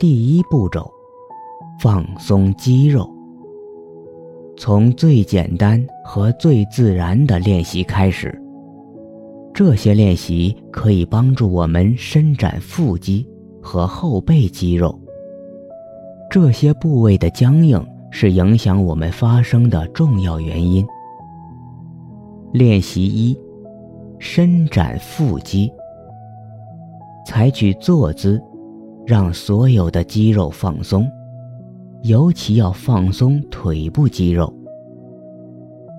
第一步骤，放松肌肉。从最简单和最自然的练习开始。这些练习可以帮助我们伸展腹肌和后背肌肉。这些部位的僵硬是影响我们发声的重要原因。练习一：伸展腹肌。采取坐姿。让所有的肌肉放松，尤其要放松腿部肌肉。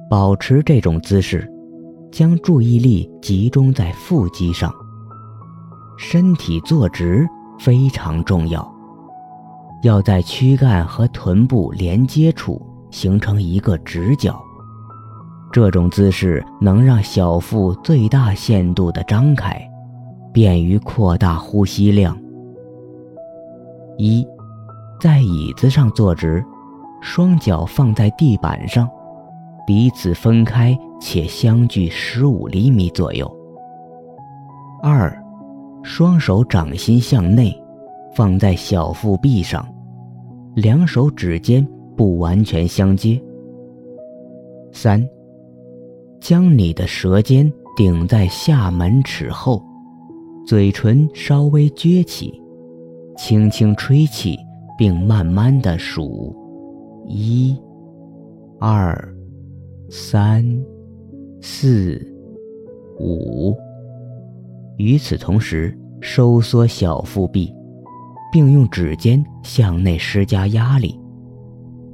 保持这种姿势，将注意力集中在腹肌上。身体坐直非常重要，要在躯干和臀部连接处形成一个直角。这种姿势能让小腹最大限度地张开，便于扩大呼吸量。一，在椅子上坐直，双脚放在地板上，彼此分开且相距十五厘米左右。二，双手掌心向内，放在小腹壁上，两手指尖不完全相接。三，将你的舌尖顶在下门齿后，嘴唇稍微撅起。轻轻吹气，并慢慢的数，一、二、三、四、五。与此同时，收缩小腹壁，并用指尖向内施加压力。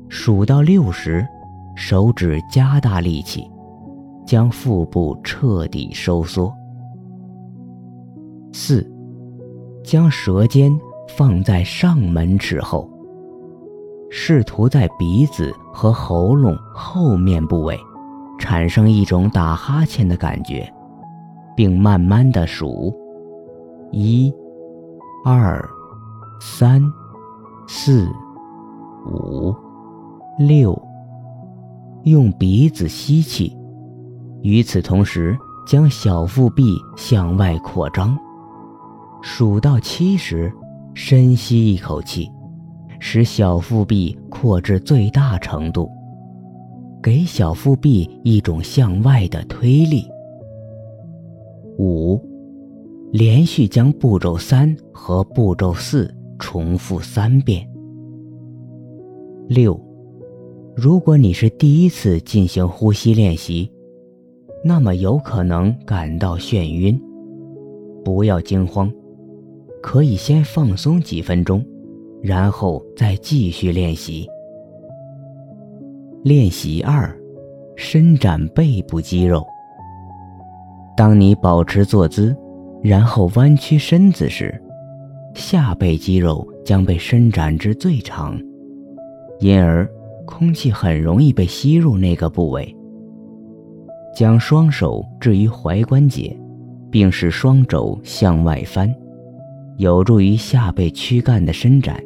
数到六时，手指加大力气，将腹部彻底收缩。四，将舌尖。放在上门齿后，试图在鼻子和喉咙后面部位产生一种打哈欠的感觉，并慢慢的数：一、二、三、四、五、六。用鼻子吸气，与此同时将小腹壁向外扩张。数到七时。深吸一口气，使小腹壁扩至最大程度，给小腹壁一种向外的推力。五，连续将步骤三和步骤四重复三遍。六，如果你是第一次进行呼吸练习，那么有可能感到眩晕，不要惊慌。可以先放松几分钟，然后再继续练习。练习二：伸展背部肌肉。当你保持坐姿，然后弯曲身子时，下背肌肉将被伸展至最长，因而空气很容易被吸入那个部位。将双手置于踝关节，并使双肘向外翻。有助于下背躯干的伸展。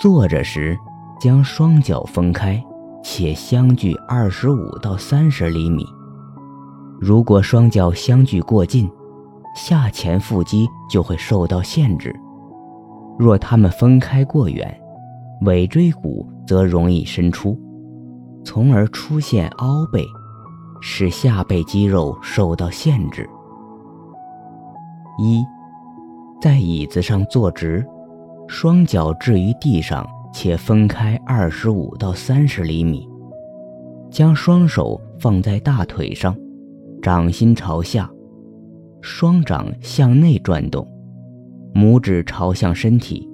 坐着时，将双脚分开，且相距二十五到三十厘米。如果双脚相距过近，下前腹肌就会受到限制；若它们分开过远，尾椎骨则容易伸出，从而出现凹背，使下背肌肉受到限制。一。在椅子上坐直，双脚置于地上且分开二十五到三十厘米，将双手放在大腿上，掌心朝下，双掌向内转动，拇指朝向身体，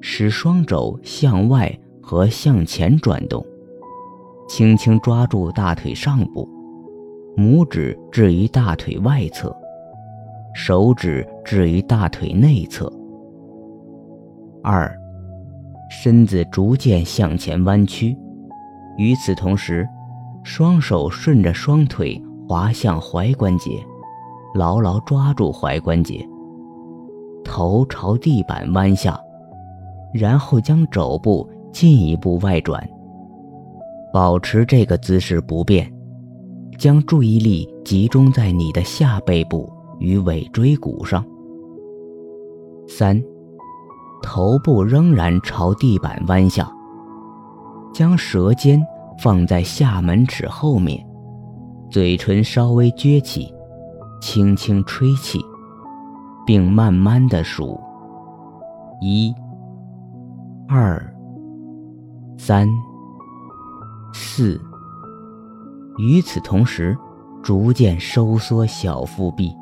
使双肘向外和向前转动，轻轻抓住大腿上部，拇指置于大腿外侧。手指置于大腿内侧。二，身子逐渐向前弯曲，与此同时，双手顺着双腿滑向踝关节，牢牢抓住踝关节。头朝地板弯下，然后将肘部进一步外转。保持这个姿势不变，将注意力集中在你的下背部。与尾椎骨上。三，头部仍然朝地板弯下，将舌尖放在下门齿后面，嘴唇稍微撅起，轻轻吹气，并慢慢的数：一、二、三、四。与此同时，逐渐收缩小腹壁。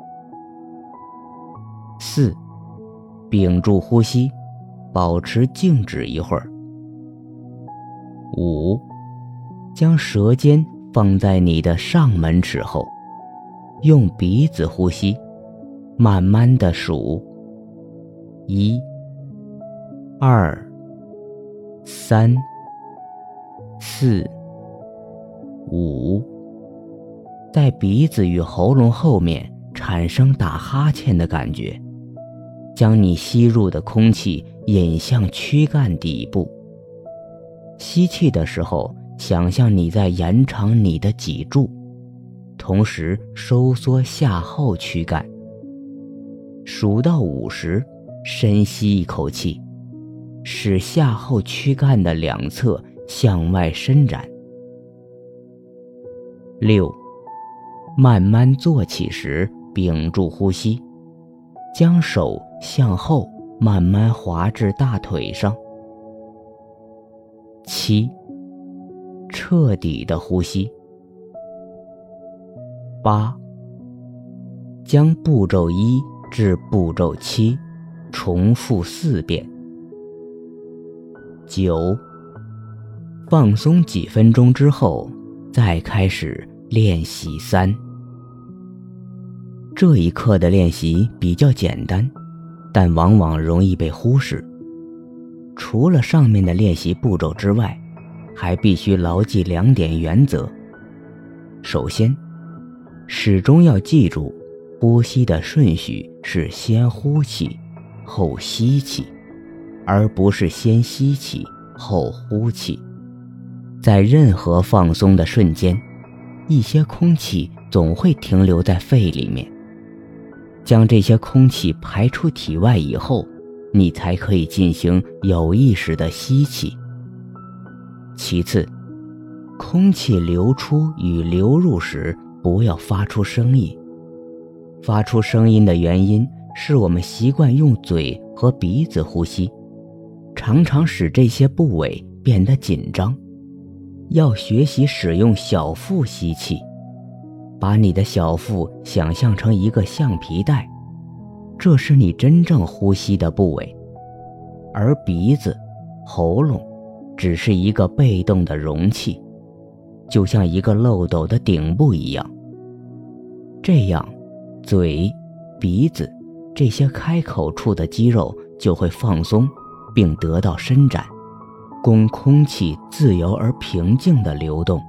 四，屏住呼吸。保持静止一会儿。五，将舌尖放在你的上门齿后，用鼻子呼吸，慢慢的数。一、二、三、四、五，在鼻子与喉咙后面产生打哈欠的感觉，将你吸入的空气。引向躯干底部。吸气的时候，想象你在延长你的脊柱，同时收缩下后躯干。数到五时，深吸一口气，使下后躯干的两侧向外伸展。六，慢慢坐起时，屏住呼吸，将手向后。慢慢滑至大腿上。七，彻底的呼吸。八，将步骤一至步骤七重复四遍。九，放松几分钟之后，再开始练习三。这一刻的练习比较简单。但往往容易被忽视。除了上面的练习步骤之外，还必须牢记两点原则。首先，始终要记住，呼吸的顺序是先呼气，后吸气，而不是先吸气后呼气。在任何放松的瞬间，一些空气总会停留在肺里面。将这些空气排出体外以后，你才可以进行有意识的吸气。其次，空气流出与流入时不要发出声音。发出声音的原因是我们习惯用嘴和鼻子呼吸，常常使这些部位变得紧张。要学习使用小腹吸气。把你的小腹想象成一个橡皮带，这是你真正呼吸的部位，而鼻子、喉咙只是一个被动的容器，就像一个漏斗的顶部一样。这样，嘴、鼻子这些开口处的肌肉就会放松，并得到伸展，供空气自由而平静地流动。